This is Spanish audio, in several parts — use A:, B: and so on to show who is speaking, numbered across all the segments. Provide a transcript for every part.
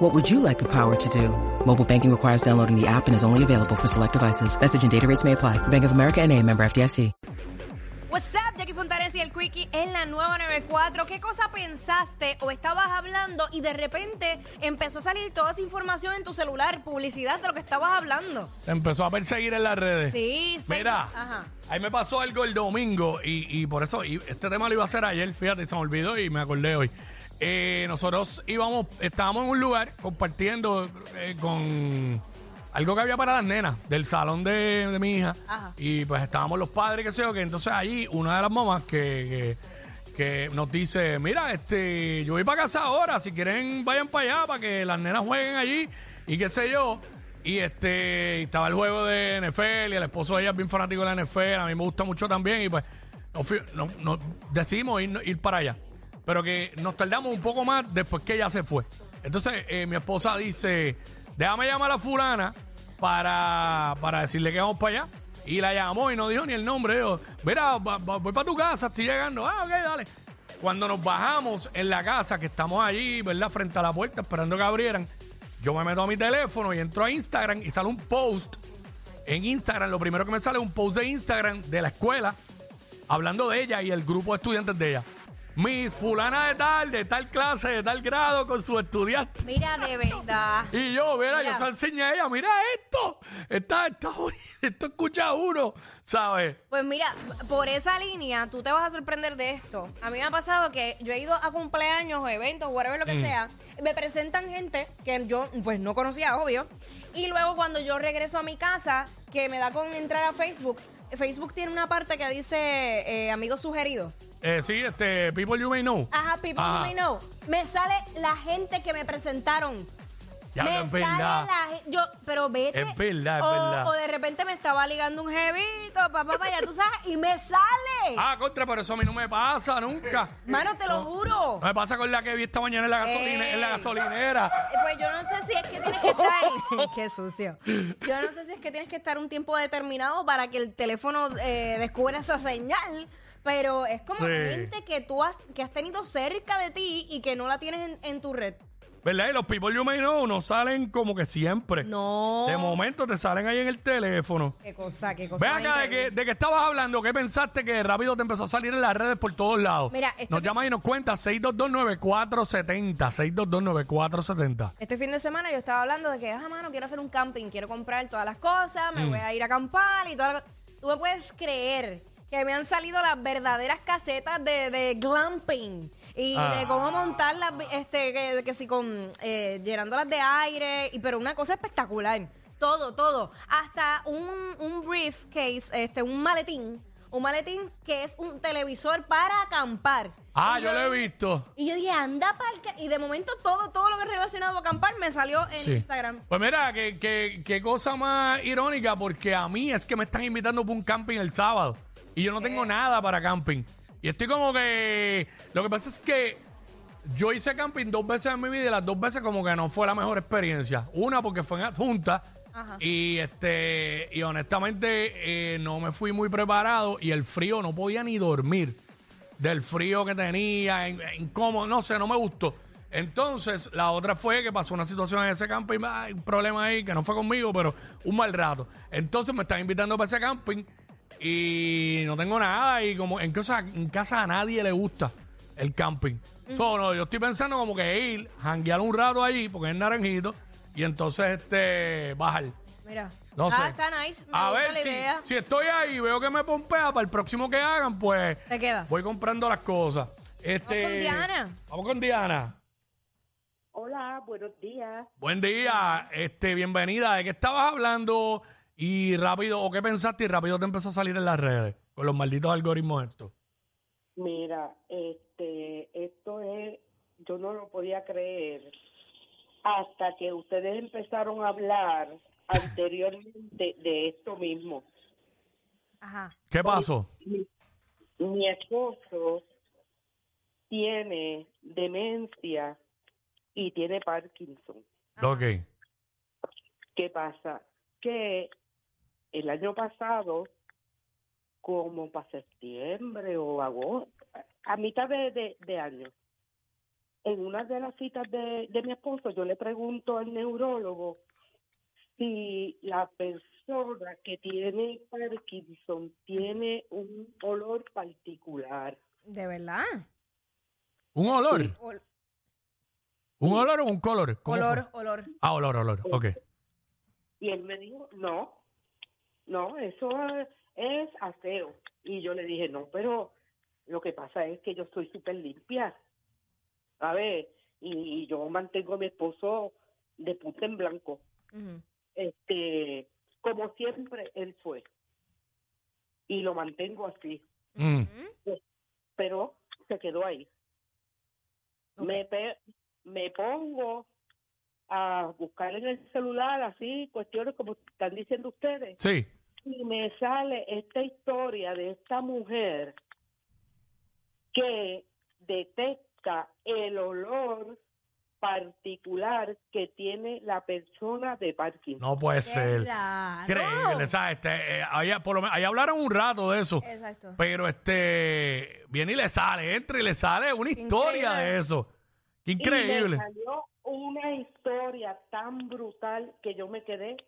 A: What would you like the power to do? Mobile banking requires downloading the app and is only available for select devices. Message and data rates may apply. Bank of America and a member FDIC.
B: What's up, Jackie Fontanes y el Quickie en la nueva 94. ¿Qué cosa pensaste o estabas hablando y de repente empezó a salir toda esa información en tu celular, publicidad de lo que estabas hablando?
C: Te empezó a perseguir en las redes.
B: Sí, sí.
C: Mira,
B: Ajá.
C: ahí me pasó algo el domingo y, y por eso y este tema lo iba a hacer ayer, fíjate, se me olvidó y me acordé hoy. Eh, nosotros íbamos, estábamos en un lugar compartiendo eh, con algo que había para las nenas del salón de, de mi hija
B: Ajá.
C: y pues estábamos los padres, qué sé yo, que entonces allí una de las mamás que, que, que nos dice, mira, este, yo voy para casa ahora, si quieren vayan para allá para que las nenas jueguen allí y qué sé yo. Y este, y estaba el juego de NFL y el esposo de ella es bien fanático de la NFL, a mí me gusta mucho también y pues nos, fui- no- no- decidimos ir, ir para allá. Pero que nos tardamos un poco más después que ella se fue. Entonces eh, mi esposa dice, déjame llamar a fulana para, para decirle que vamos para allá. Y la llamó y no dijo ni el nombre. Dijo, mira, voy para tu casa, estoy llegando. Ah, ok, dale. Cuando nos bajamos en la casa, que estamos allí, ¿verdad? Frente a la puerta, esperando que abrieran, yo me meto a mi teléfono y entro a Instagram y sale un post. En Instagram, lo primero que me sale es un post de Instagram de la escuela hablando de ella y el grupo de estudiantes de ella. Miss fulana de tal, de tal clase, de tal grado con sus estudiantes.
B: Mira, de verdad.
C: Y yo, mira,
B: Mira.
C: yo se enseñé a ella, mira esto. Está, está, esto escucha uno, ¿sabes?
B: Pues mira, por esa línea tú te vas a sorprender de esto. A mí me ha pasado que yo he ido a cumpleaños o eventos, whatever lo que sea, me presentan gente que yo pues no conocía, obvio, y luego cuando yo regreso a mi casa, que me da con entrar a Facebook, Facebook tiene una parte que dice eh, amigos sugeridos.
C: Eh, sí, este, People You May Know.
B: Ajá, people
C: Ajá.
B: you may know. Me sale la gente que me presentaron.
C: Ya,
B: me
C: es
B: sale
C: verdad.
B: la yo, pero vete.
C: Es verdad, es
B: o,
C: verdad.
B: O de repente me estaba ligando un jevito, papá, papá, ya tú sabes, y me sale.
C: Ah, contra, pero eso a mí no me pasa nunca.
B: Mano, te lo juro.
C: No me pasa con la que vi esta mañana en la, gasolina, en la gasolinera.
B: Eh, Pues yo no sé si es que tienes que estar. Qué sucio. Yo no sé si es que tienes que estar un tiempo determinado para que el teléfono eh, descubra esa señal. Pero es como
C: Sí.
B: gente que tú has, que has tenido cerca de ti y que no la tienes en, en tu red.
C: ¿Verdad? Y los People You May Know no salen como que siempre.
B: No.
C: De momento te salen ahí en el teléfono.
B: Qué cosa, qué cosa.
C: Ve
B: más
C: acá, ¿de
B: increíble.
C: qué, ¿de qué estabas hablando? ¿Qué pensaste que rápido te empezó a salir en las redes por todos lados?
B: Mira, este
C: Nos llamas y nos cuenta 6229470. 6229470.
B: Este fin de semana yo estaba hablando de que, ah, mano, quiero hacer un camping, quiero comprar todas las cosas,
C: Mm.
B: me voy a ir a acampar y todas las Tú me puedes creer que me han salido las verdaderas casetas de, de glamping y
C: Ah.
B: de cómo montarlas, este, que, que si con, eh, llenándolas de aire, y, pero una cosa espectacular. Todo, todo. Hasta un, un briefcase, este, un maletín. Un maletín que es un televisor para acampar.
C: Ah,
B: Y
C: yo lo he visto.
B: y yo dije, anda para Y de momento todo, todo lo que es relacionado a acampar me salió en
C: Sí.
B: Instagram.
C: Pues mira, qué que, qué cosa más irónica, porque a mí es que me están invitando para un camping el sábado. Y yo no tengo nada para camping. Y estoy como que. Lo que pasa es que yo hice camping dos veces en mi vida y las dos veces como que no fue la mejor experiencia. Una porque fue en adjunta.
B: Ajá.
C: Y este y honestamente eh, no me fui muy preparado y el frío no podía ni dormir del frío que tenía, in- incómodo, no sé, no me gustó. Entonces, la otra fue que pasó una situación en ese camping, hay un problema ahí que no fue conmigo, pero un mal rato. Entonces me están invitando para ese camping y no tengo nada y como en casa, en casa a nadie le gusta el camping. So, no, yo estoy pensando como que ir, janguear un rato ahí, porque es naranjito, y entonces este bajar.
B: Mira.
C: No
B: ah,
C: sé.
B: está nice. Me
C: A ver
B: la
C: si,
B: idea.
C: si estoy ahí y veo que me pompea para el próximo que hagan, pues
B: Te quedas.
C: voy comprando las cosas. Este,
B: con Diana.
C: Vamos con Diana.
D: Hola, buenos días.
C: Buen día, este, bienvenida. ¿De qué estabas hablando? Y rápido, ¿o qué pensaste? Y rápido te empezó a salir en las redes con los malditos algoritmos estos.
D: Mira, este, esto es, yo no lo podía creer hasta que ustedes empezaron a hablar anteriormente de esto mismo.
B: Ajá.
C: ¿Qué pasó?
D: mi, mi esposo tiene demencia y tiene Parkinson.
C: Ok.
D: ¿Qué pasa? Que el año pasado, como para septiembre o agosto, a mitad de, de- de año, en una de las citas de, de mi esposo, yo le pregunto al neurólogo si la persona que tiene Parkinson tiene un olor particular.
B: ¿De verdad?
C: ¿Un olor?
B: Ol-
C: ¿Un olor o un color? ¿Cómo
B: olor,
C: fue?
B: olor.
C: Ah, olor, olor. Ok.
D: Y él me dijo, no, no, eso es, aseo. Y yo le dije, no, pero lo que pasa es que yo soy súper limpia. A ver, y, y yo mantengo a mi esposo de punta en blanco. Este, como siempre él fue. Y lo mantengo así.
C: Mm.
D: Pero se quedó ahí. Me, pe- me pongo a buscar en el celular así cuestiones como están diciendo ustedes.
C: Sí.
D: Y me sale esta historia de esta mujer que detecta el olor particular que tiene la persona de Parkinson.
C: No puede ser. Increíble, ¿sabes? Este, eh, ahí, por lo menos- ahí hablaron un rato de eso.
B: Exacto.
C: Pero este, viene y le sale, entra y le sale una historia
B: Increíble.
C: de eso. Qué
D: Y me
C: increíble.
D: salió una historia tan brutal que yo me quedé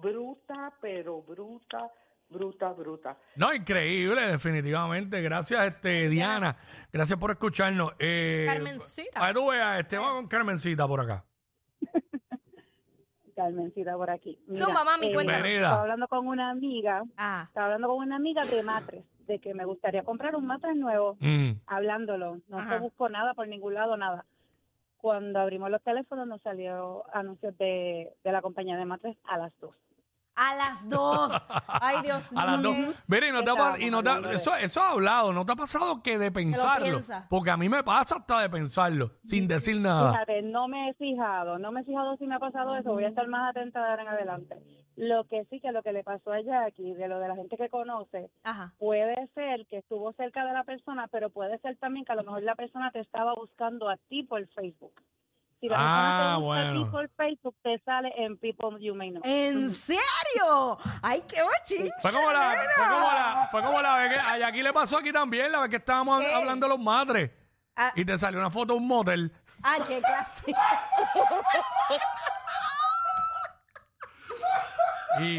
D: bruta, pero bruta, bruta, bruta.
C: No, increíble, definitivamente. Gracias, este, Diana. Gracias por escucharnos. Eh,
B: Carmencita.
C: Que tú veas, este, vamos con Carmencita por acá.
E: Carmencita por aquí. Mira,
B: Zumba, mami,
E: eh,
B: cuéntanos.
E: Estaba hablando con una amiga,
B: Ah.
E: estaba hablando con una amiga de matres, de que me gustaría comprar un matres nuevo,
C: Mm.
E: hablándolo. No
B: Ajá.
E: se buscó nada por ningún lado, nada. Cuando abrimos los teléfonos nos salió anuncios de, de la compañía de matres a las dos.
B: A las dos. Ay, Dios mío.
C: A las dos.
B: qué-
C: Mira, y no te ha pa- y no te ha- eso, eso ha hablado, ¿no te ha pasado que de pensarlo?
B: piensas.
C: Porque a mí me pasa hasta de pensarlo, sin decir nada.
E: Fíjate, no me he fijado, no me he fijado si me ha pasado eso, voy a estar más atenta de ahora en adelante. Lo que sí que lo que le pasó a Jackie, de lo de la gente que conoce,
B: Ajá.
E: puede ser que estuvo cerca de la persona, pero puede ser también que a lo mejor la persona te estaba buscando a ti por Facebook. Si la
C: Ah,
E: persona te busca a
C: bueno.
E: ti por Facebook, te sale en People You May Know.
B: ¿En serio? Ay, qué bochinche.
C: Fue como la, fue como la, fue como la vez que a Jackie le pasó aquí también, la vez que estábamos
B: ¿Qué?
C: hablando de los madres.
B: Ah.
C: Y te salió una foto de un motel.
B: Ay, qué clase.
C: Y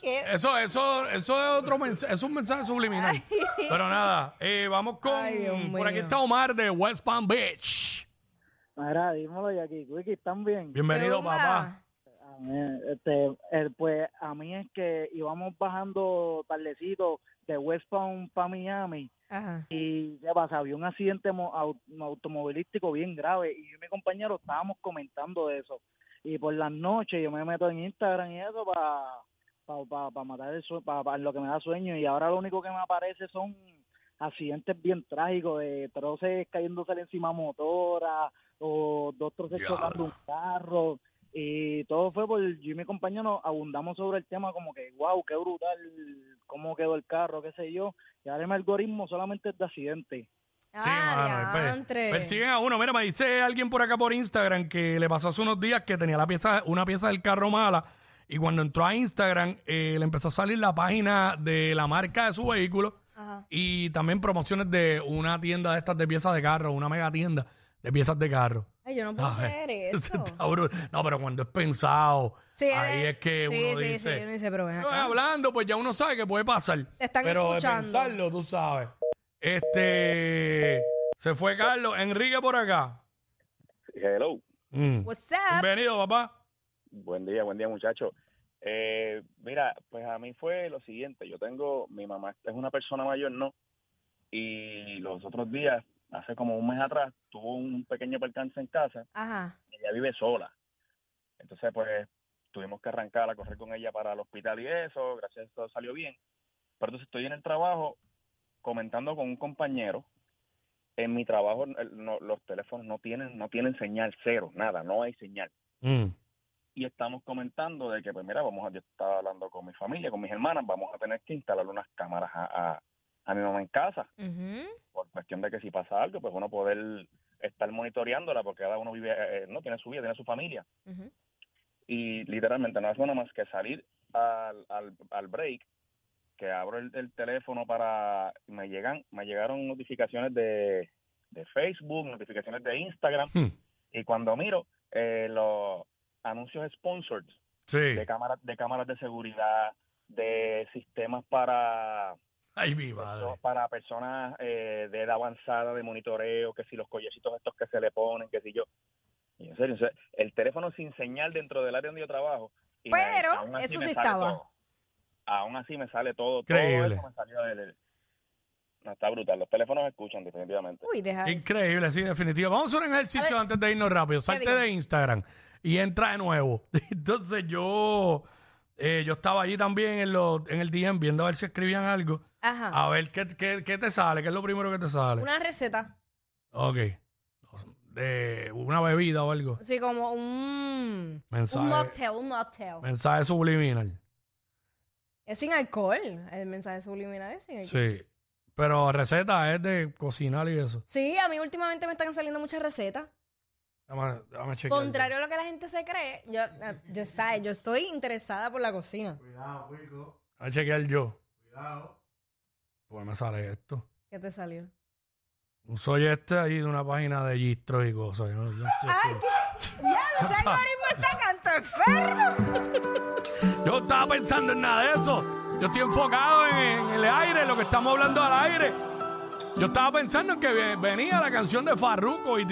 B: ¿Qué?
C: eso, eso, eso es otro mensaje, es un mensaje subliminal. Pero nada, eh, vamos con.
B: Ay, Dios
C: por aquí está Omar de West Palm Beach.
F: Mira, dímelo, Jackie. Wiki, ¿están bien?
C: Bienvenido, papá.
F: A mí, este, el, pues, a mí es que íbamos bajando tardecito de West Palm para Miami
B: Ajá.
F: y ¿qué pasa? Había un accidente mo- au- automovilístico bien grave y yo y mi compañero estábamos comentando de eso. Y por las noches yo me meto en Instagram y eso para pa, pa matar el sueño, para lo que me da sueño. Y ahora lo único que me aparece son accidentes bien trágicos de troces cayéndose encima motora o dos troces chocando un carro. Y todo fue por yo y mi compañero nos abundamos sobre el tema como que wow qué brutal cómo quedó el carro qué sé yo. Y ahora el algoritmo solamente es de accidentes
C: Sí,
B: ah,
C: mano, pues,
B: diantre.
C: persiguen a uno. Mira, me dice alguien por acá por Instagram que le pasó hace unos días que tenía la pieza, una pieza del carro mala y cuando entró a Instagram eh, le empezó a salir la página de la marca de su vehículo
B: Ajá.
C: y también promociones de una tienda de estas de piezas de carro, una mega tienda de piezas de carro.
B: Ay, yo no puedo
C: ¿Sabes?
B: creer
C: Eso
B: eso.
C: está brutal. No, pero cuando es pensado,
B: Sí,
C: ahí
B: eh,
C: es que
B: sí,
C: uno
B: sí,
C: dice.
B: Sí, uno dice, pero ven
C: Pero
B: acá.
C: hablando, pues ya uno sabe que puede pasar.
B: Te están
C: pero
B: escuchando.
C: de pensarlo, tú sabes. Este. Se fue Carlos. Enrique por acá.
G: Hello,
C: Mm.
B: What's up?
C: Bienvenido, papá.
G: buen día, buen día muchachos. Eh, mira, pues a mí fue lo siguiente, yo tengo, mi mamá es una persona mayor, ¿no? Y los otros días, hace como un mes atrás, tuvo un pequeño percance en casa,
B: Ajá.
G: ella vive sola. Entonces, pues, tuvimos que arrancar a correr con ella para el hospital y eso, gracias a eso salió bien. Pero entonces estoy en el trabajo comentando con un compañero. En mi trabajo el- no- los teléfonos no tienen no tienen señal cero, nada, no hay señal.
C: Mm.
G: y estamos comentando de que, pues mira, vamos a, yo estaba hablando con mi familia, con mis hermanas, vamos a tener que instalar unas cámaras a, a, a mi mamá en casa, por cuestión de que si pasa algo, pues uno poder estar monitoreándola, porque cada uno vive, eh, no tiene su vida, tiene su familia. Y literalmente no hace nada más que salir al, al, al break, que abro el, el teléfono para, me llegan, me llegaron notificaciones de, de Facebook, notificaciones de Instagram,
C: Hmm.
G: y cuando miro eh, los anuncios sponsored
C: Sí.
G: de cámaras de cámaras de seguridad de sistemas para
C: Ay, mi madre.
G: para personas eh, de edad avanzada de monitoreo que si los collecitos estos que se le ponen que si yo y en serio o sea, el teléfono sin señal dentro del área donde yo trabajo y
B: Pero eso sí estaba.
G: todo. Aún así me sale todo
C: Increíble.
G: todo eso me salió del- del- no, está brutal los teléfonos escuchan definitivamente
B: Uy, deja eso.
C: Increíble, sí, definitivo. Vamos a hacer un ejercicio
B: A ver.
C: antes de irnos rápido. Salte
B: digo?
C: de Instagram y entra de nuevo. Entonces yo, eh, yo estaba allí también en, los, en el DM viendo a ver si escribían algo.
B: Ajá.
C: A ver qué, qué, qué te sale, qué es lo primero que te sale.
B: Una receta.
C: Ok. De una bebida o algo.
B: Sí, como un,
C: Mensaje.
B: un mocktail, un mocktail.
C: Mensaje subliminal.
B: Es sin alcohol. El mensaje subliminal es sin alcohol.
C: Sí. Pero receta es de cocinar y eso.
B: Sí, a mí últimamente me están saliendo muchas recetas.
C: Déjame, déjame chequear.
B: Contrario a lo que la gente se cree, yo, eh, yo, sabes, yo estoy interesada por la cocina.
C: Déjame chequear yo. Pues me sale esto.
B: ¿Qué te salió?
C: Un soy este ahí de una página de gistros y cosas. Yo no- yo estoy
B: ¡Ay, qué! ¡Ya, ese algoritmo está canto enfermo!
C: Yo no estaba pensando en nada de eso. Yo estoy enfocado en, el aire, lo que estamos hablando al aire. Yo estaba pensando en que ve- venía la canción de Farruko y